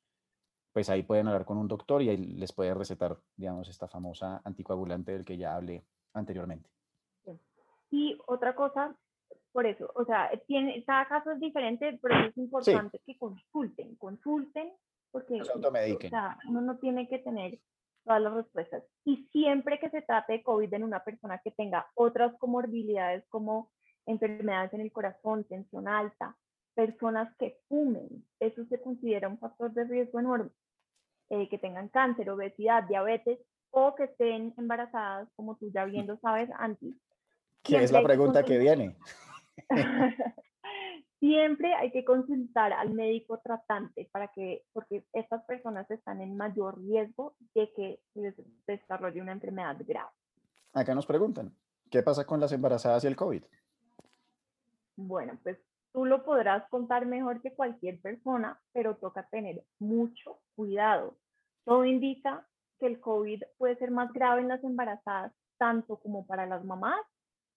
pues ahí pueden hablar con un doctor y ahí les puede recetar, digamos, esta famosa anticoagulante del que ya hablé anteriormente. Y otra cosa, por eso, o sea, tiene, cada caso es diferente, pero es importante que consulten, consulten, porque uno no tiene que tener todas las respuestas. Y siempre que se trate de COVID en una persona que tenga otras comorbilidades como enfermedades en el corazón, tensión alta, personas que fumen, eso se considera un factor de riesgo enorme. Eh, que tengan cáncer, obesidad, diabetes o que estén embarazadas, como tú ya viendo sabes, antes. ¿Qué es la pregunta que viene? siempre hay que consultar al médico tratante para que, porque estas personas están en mayor riesgo de que les desarrolle una enfermedad grave. Acá nos preguntan, ¿qué pasa con las embarazadas y el COVID? Bueno, pues tú lo podrás contar mejor que cualquier persona, pero toca tener mucho cuidado. Todo indica que el COVID puede ser más grave en las embarazadas, tanto como para las mamás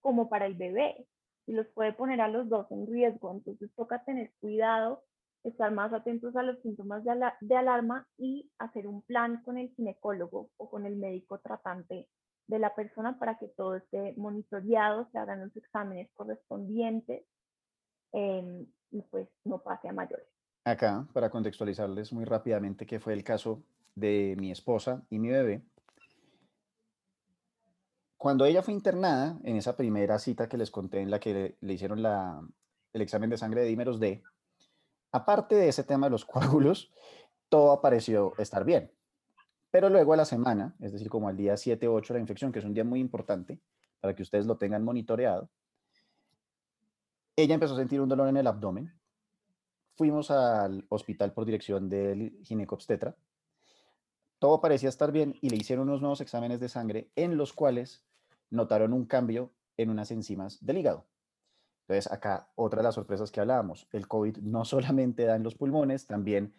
como para el bebé y los puede poner a los dos en riesgo. Entonces toca tener cuidado, estar más atentos a los síntomas de, alarma y hacer un plan con el ginecólogo o con el médico tratante de la persona para que todo esté monitoreado, se hagan los exámenes correspondientes em, y pues no pase a mayores. Acá, para contextualizarles muy rápidamente, que fue el caso de mi esposa y mi bebé, cuando ella fue internada, en esa primera cita que les conté, en la que le, hicieron el examen de sangre de dímeros D, aparte de ese tema de los coágulos, todo pareció estar bien. Pero luego a la semana, es decir, como al día 7 o 8 de la infección, que es un día muy importante para que ustedes lo tengan monitoreado, ella empezó a sentir un dolor en el abdomen fuimos al hospital por dirección del ginecobstetra. Todo parecía estar bien y le hicieron unos nuevos exámenes de sangre en los cuales notaron un cambio en unas enzimas del hígado. Entonces, acá otra de las sorpresas que hablábamos, el COVID no solamente da en los pulmones, también,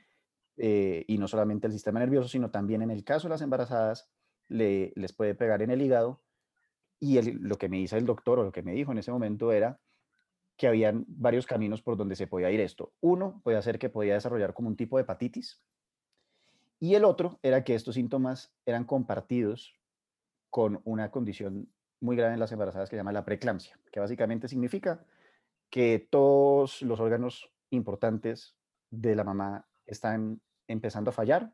eh, y no solamente el sistema nervioso, sino también en el caso de las embarazadas, le, les puede pegar en el hígado. Y lo que me dice el doctor o lo que me dijo en ese momento era que habían varios caminos por donde se podía ir esto. Uno puede ser que podía desarrollar como un tipo de hepatitis. Y el otro era que estos síntomas eran compartidos con una condición muy grave en las embarazadas que se llama la preeclampsia, que básicamente significa que todos los órganos importantes de la mamá están empezando a fallar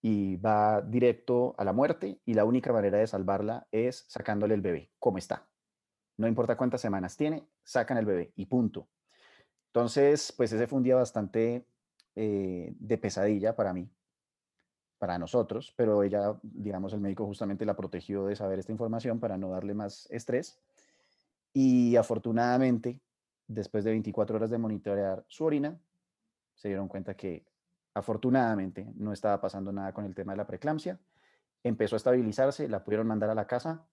y va directo a la muerte y la única manera de salvarla es sacándole el bebé, como está. No importa cuántas semanas tiene, sacan el bebé y punto. Entonces, pues ese fue un día bastante eh, de pesadilla para mí, para nosotros, pero ella, digamos, el médico justamente la protegió de saber esta información para no darle más estrés. Y afortunadamente, después de 24 horas de monitorear su orina, se dieron cuenta que afortunadamente no estaba pasando nada con el tema de la preeclampsia. Empezó a estabilizarse, la pudieron mandar a la casa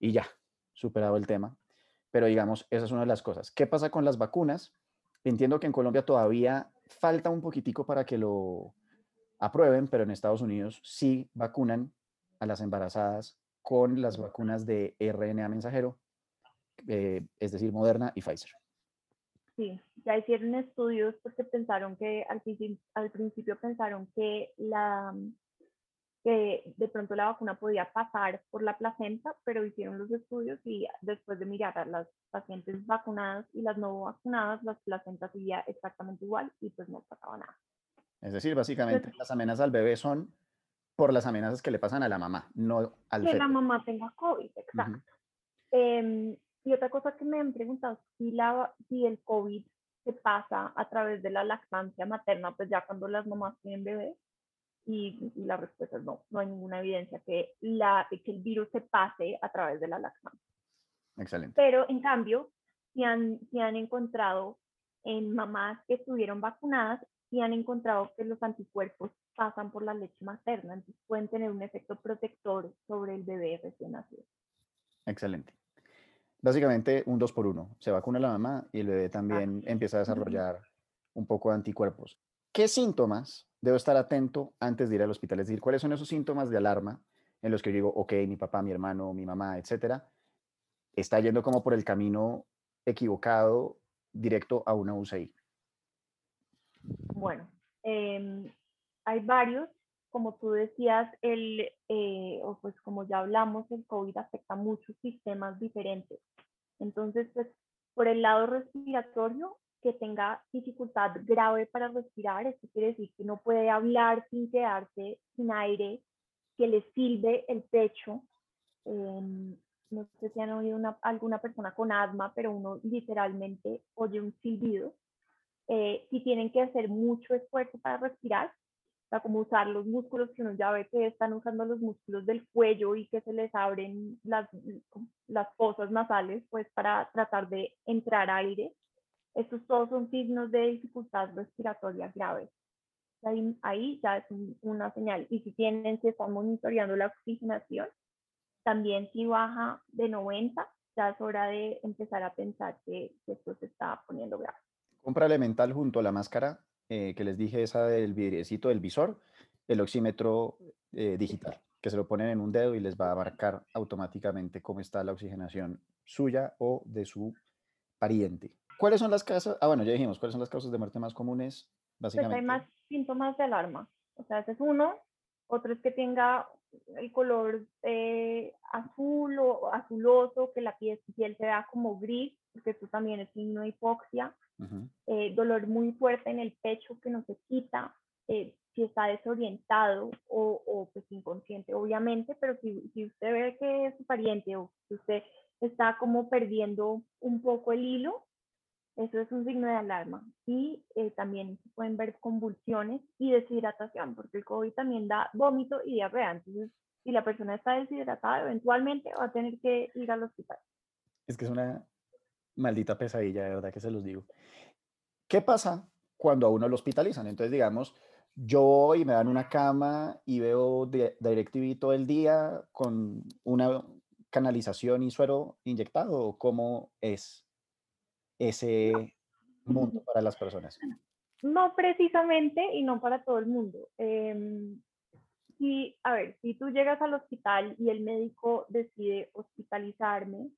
y ya, superado el tema. Pero digamos, esa es una de las cosas. ¿Qué pasa con las vacunas? Entiendo que en Colombia todavía falta un poquitico para que lo aprueben, pero en Estados Unidos sí vacunan a las embarazadas con las vacunas de RNA mensajero, eh, es decir, Moderna y Pfizer. Sí, ya hicieron estudios porque pensaron que al, al principio pensaron que la que de pronto la vacuna podía pasar por la placenta, pero hicieron los estudios y después de mirar a las pacientes vacunadas y las no vacunadas, las placentas seguía exactamente igual y pues no pasaba nada. Es decir, básicamente las amenazas al bebé son por las amenazas que le pasan a la mamá, no al Que la mamá tenga COVID, exacto. Em, y otra cosa que me han preguntado, si, la, si el COVID se pasa a través de la lactancia materna, pues ya cuando las mamás tienen bebés, y, la respuesta es no, no hay ninguna evidencia que, la, que el virus se pase a través de la lactancia. Excelente. Pero en cambio, si han, si han encontrado en mamás que estuvieron vacunadas, si han encontrado que los anticuerpos pasan por la leche materna, entonces pueden tener un efecto protector sobre el bebé recién nacido. Excelente. Básicamente un dos por uno. Se vacuna la mamá y el bebé también empieza a desarrollar un poco de anticuerpos. ¿Qué síntomas debo estar atento antes de ir al hospital? Es decir, ¿cuáles son esos síntomas de alarma en los que yo digo, ok, mi papá, mi hermano, mi mamá, etcétera, está yendo como por el camino equivocado directo a una UCI? Bueno, em, hay varios. Como tú decías, el, eh, o pues como ya hablamos, el COVID afecta muchos sistemas diferentes. Entonces, pues, por el lado respiratorio, que tenga dificultad grave para respirar, esto quiere decir que no puede hablar sin quedarse sin aire, que le silbe el pecho. Em, no sé si han oído una, alguna persona con asma, pero uno literalmente oye un silbido. Eh, si tienen que hacer mucho esfuerzo para respirar, o sea, como usar los músculos que uno ya ve que están usando los músculos del cuello y que se les abren las, las fosas nasales, pues para tratar de entrar aire estos todos son signos de dificultad respiratoria grave. Ahí, ahí ya es una señal. Y si tienen, si están monitoreando la oxigenación, también si baja de 90, ya es hora de empezar a pensar que, esto se está poniendo grave. Compra elemental junto a la máscara eh, que les dije, esa del vidriecito del visor, el oxímetro eh, digital, que se lo ponen en un dedo y les va a marcar automáticamente cómo está la oxigenación suya o de su pariente. ¿Cuáles son las causas? Ah, bueno, ya dijimos, ¿cuáles son las causas de muerte más comunes? Básicamente. Pues hay más síntomas de alarma. O sea, ese es uno. Otro es que tenga el color eh, azul o azuloso, que la piel, piel se vea como gris, porque esto también es signo hipoxia. Eh, dolor muy fuerte en el pecho que no se quita. Eh, si está desorientado o, o, pues inconsciente, obviamente, pero si, si usted ve que es su pariente o si usted está como perdiendo un poco el hilo, eso es un signo de alarma. Y eh, también se pueden ver convulsiones y deshidratación, porque el COVID también da vómito y diarrea. Entonces, si la persona está deshidratada, eventualmente va a tener que ir al hospital. Es que es una maldita pesadilla, de verdad que se los digo. ¿Qué pasa cuando a uno lo hospitalizan. Entonces, digamos, yo voy y me dan una cama y veo DirecTV todo el día con una canalización y suero inyectado. ¿Cómo es ese mundo para las personas? No precisamente y no para todo el mundo. Eh, si, a ver, si tú llegas al hospital y el médico decide hospitalizarme,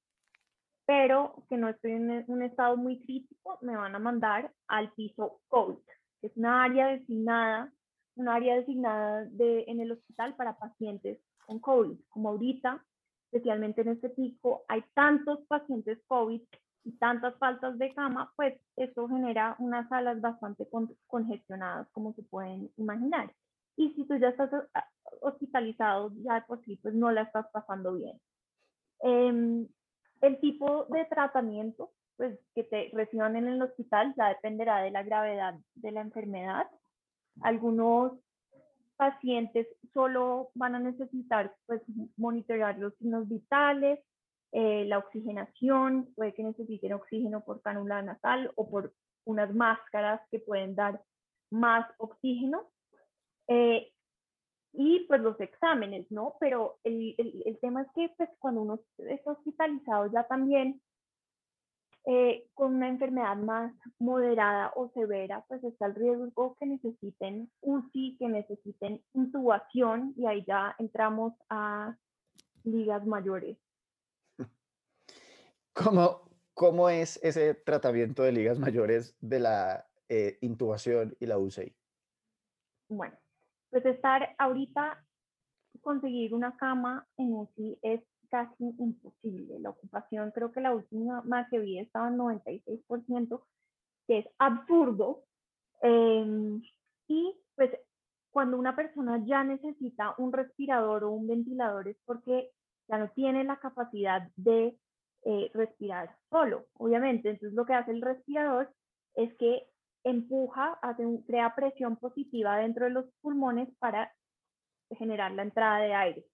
pero que no estoy en un estado muy crítico, me van a mandar al piso COVID, que es una área designada, una área designada de, en el hospital para pacientes con COVID. Como ahorita, especialmente en este pico, hay tantos pacientes COVID y tantas faltas de cama, pues eso genera unas salas bastante congestionadas, como se pueden imaginar. Y si tú ya estás ah, hospitalizado, ya por sí, pues no la estás pasando bien. Eh, el tipo de tratamiento pues, que te reciban en el hospital ya dependerá de la gravedad de la enfermedad. Algunos pacientes solo van a necesitar pues, monitorear los signos vitales, eh, la oxigenación, puede que necesiten oxígeno por cánula nasal o por unas máscaras que pueden dar más oxígeno. Eh, y pues los exámenes, ¿no? Pero el, el, tema es que pues cuando uno está hospitalizado ya también eh, con una enfermedad más moderada o severa, pues está el riesgo que necesiten UCI, que necesiten intubación y ahí ya entramos a ligas mayores. ¿Cómo, cómo es ese tratamiento de ligas mayores de la eh, intubación y la UCI? Bueno, pues estar ahorita, conseguir una cama en UCI es casi imposible. La ocupación, creo que la última más que vi estaba en 96%, que es absurdo. Em, y pues cuando una persona ya necesita un respirador o un ventilador es porque ya no tiene la capacidad de eh, respirar solo, obviamente. Entonces lo que hace el respirador es que empuja, hace crea presión positiva dentro de los pulmones para generar la entrada de aire.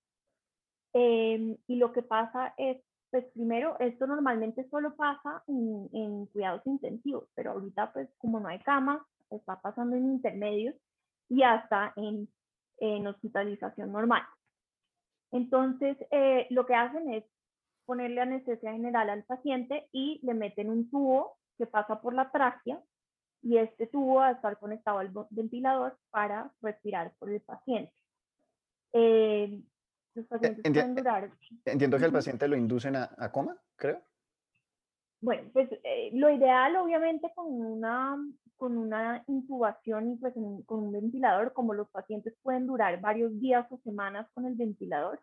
Em, y lo que pasa es, pues primero, esto normalmente solo pasa en, cuidados intensivos, pero ahorita pues como no hay cama, está pasando en intermedios y hasta en, en hospitalización normal. Entonces, eh, lo que hacen es ponerle anestesia general al paciente y le meten un tubo que pasa por la tráquea y este tubo va a estar conectado al ventilador para respirar por el paciente. Eh, los pacientes pueden durar... Entiendo que el paciente lo inducen a, coma, creo. Bueno, pues eh, lo ideal obviamente con una, con una intubación y pues con un ventilador, como los pacientes pueden durar varios días o semanas con el ventilador,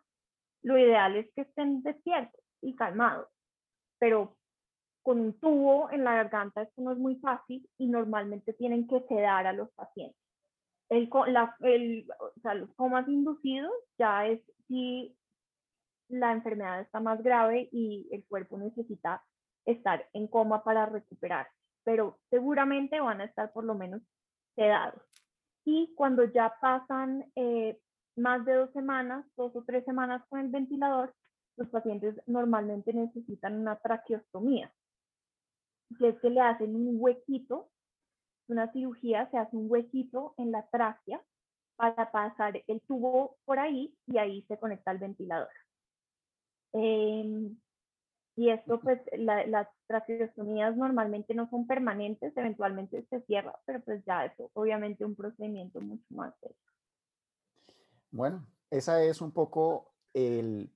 lo ideal es que estén despiertos y calmados. Pero con un tubo en la garganta esto no es muy fácil y normalmente tienen que sedar a los pacientes. El, la, el, o sea, los comas inducidos ya es si la enfermedad está más grave y el cuerpo necesita estar en coma para recuperarse, pero seguramente van a estar por lo menos sedados. Y cuando ya pasan eh, más de dos semanas, dos o tres semanas con el ventilador, los pacientes normalmente necesitan una traqueostomía, que es que le hacen un huequito, una cirugía, se hace un huequito en la tráquea para pasar el tubo por ahí y ahí se conecta al ventilador. Em, y esto, pues, las traqueostomías normalmente no son permanentes, eventualmente se cierra, pero pues ya eso, obviamente, un procedimiento mucho más serio. Bueno, esa es un poco el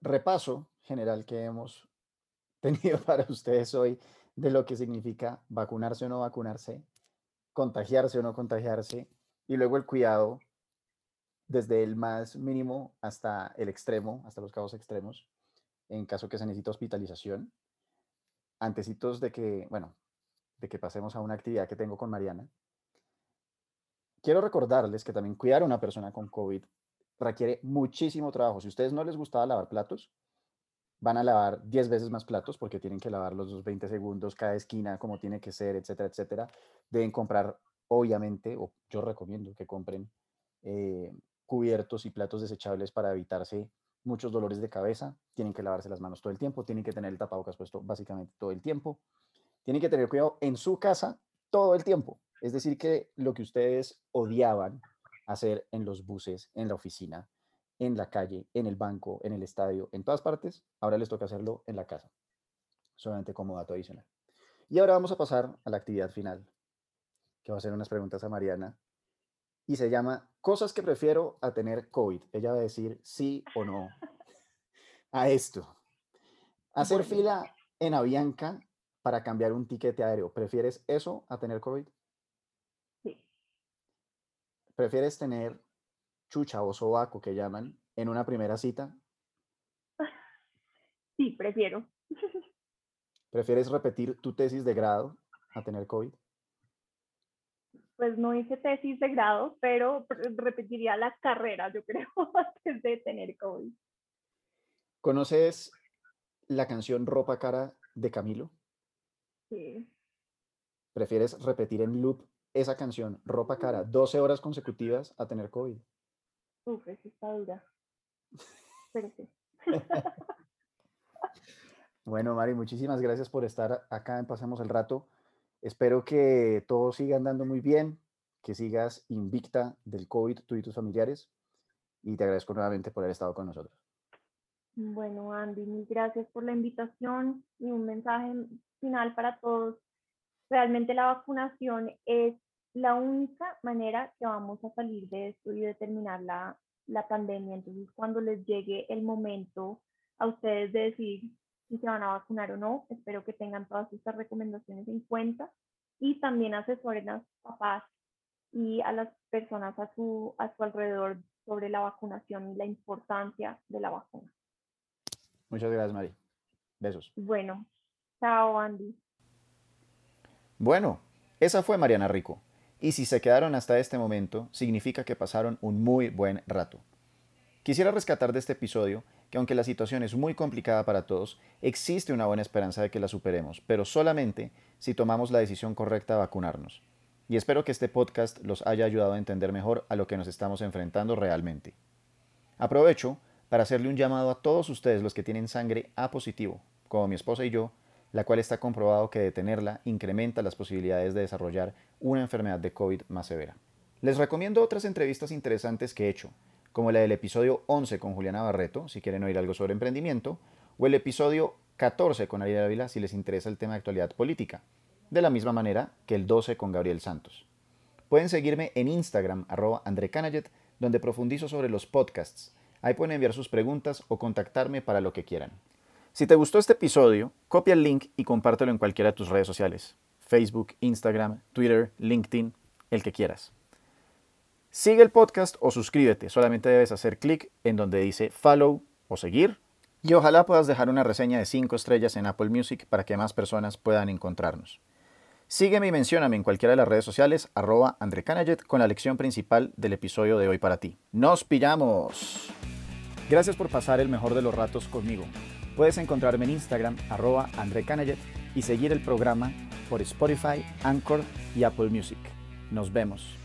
repaso general que hemos tenido para ustedes hoy de lo que significa vacunarse o no vacunarse, contagiarse o no contagiarse, y luego el cuidado desde el más mínimo hasta el extremo, hasta los casos extremos, en caso que se necesite hospitalización. Antecitos de que, bueno, de que pasemos a una actividad que tengo con Mariana. Quiero recordarles que también cuidar a una persona con COVID requiere muchísimo trabajo. Si a ustedes no les gustaba lavar platos, van a lavar 10 veces más platos porque tienen que lavar los 20 segundos cada esquina como tiene que ser, etcétera, etcétera. Deben comprar, obviamente, o yo recomiendo que compren eh, cubiertos y platos desechables para evitarse muchos dolores de cabeza. Tienen que lavarse las manos todo el tiempo, tienen que tener el tapabocas puesto básicamente todo el tiempo. Tienen que tener cuidado en su casa todo el tiempo. Es decir, que lo que ustedes odiaban hacer en los buses, en la oficina, en la calle, en el banco, en el estadio, en todas partes, ahora les toca hacerlo en la casa. Solamente como dato adicional. Y ahora vamos a pasar a la actividad final, que va a hacer unas preguntas a Mariana. Y se llama Cosas que prefiero a tener COVID. Ella va a decir sí o no a esto. Hacer fila en Avianca para cambiar un tiquete aéreo. ¿Prefieres eso a tener COVID? Sí. ¿Prefieres tener chucha o sobaco que llaman en una primera cita? Sí, prefiero. ¿Prefieres repetir tu tesis de grado a tener COVID? Pues no hice tesis de grado, pero repetiría la carrera, yo creo, antes de tener COVID. ¿Conoces la canción Ropa Cara de Camilo? Sí. ¿Prefieres repetir en loop esa canción, Ropa Cara, 12 horas consecutivas a tener COVID? Uf, eso está dura. Bueno, Mari, muchísimas gracias por estar acá en Pasemos el Rato. Espero que todo siga andando muy bien, que sigas invicta del COVID, tú y tus familiares. Y te agradezco nuevamente por haber estado con nosotros. Bueno, Andy, mil gracias por la invitación y un mensaje final para todos. Realmente la vacunación es la única manera que vamos a salir de esto y determinar la, la pandemia. Entonces, cuando les llegue el momento a ustedes de decir si se van a vacunar o no, espero que tengan todas estas recomendaciones en cuenta y también asesoren a sus papás y a las personas a su, a su alrededor sobre la vacunación y la importancia de la vacuna. Muchas gracias, Mari. Besos. Bueno, chao, Andy. Bueno, esa fue Mariana Rico. Y si se quedaron hasta este momento, significa que pasaron un muy buen rato. Quisiera rescatar de este episodio que aunque la situación es muy complicada para todos, existe una buena esperanza de que la superemos, pero solamente si tomamos la decisión correcta de vacunarnos. Y espero que este podcast los haya ayudado a entender mejor a lo que nos estamos enfrentando realmente. Aprovecho para hacerle un llamado a todos ustedes los que tienen sangre A positivo, como mi esposa y yo, la cual está comprobado que detenerla incrementa las posibilidades de desarrollar una enfermedad de COVID más severa. Les recomiendo otras entrevistas interesantes que he hecho, como la del episodio 11 con Juliana Barreto, si quieren oír algo sobre emprendimiento, o el episodio 14 con Ariel Ávila si les interesa el tema de actualidad política, de la misma manera que el 12 con Gabriel Santos. Pueden seguirme en Instagram, arroba André donde profundizo sobre los podcasts. Ahí pueden enviar sus preguntas o contactarme para lo que quieran. Si te gustó este episodio, copia el link y compártelo en cualquiera de tus redes sociales. Facebook, Instagram, Twitter, LinkedIn, el que quieras. Sigue el podcast o suscríbete, solamente debes hacer clic en donde dice follow o seguir y ojalá puedas dejar una reseña de 5 estrellas en Apple Music para que más personas puedan encontrarnos. Sígueme y mencióname en cualquiera de las redes sociales, arroba André con la lección principal del episodio de hoy para ti. ¡Nos pillamos! Gracias por pasar el mejor de los ratos conmigo. Puedes encontrarme en Instagram, arroba André y seguir el programa por Spotify, Anchor y Apple Music. Nos vemos.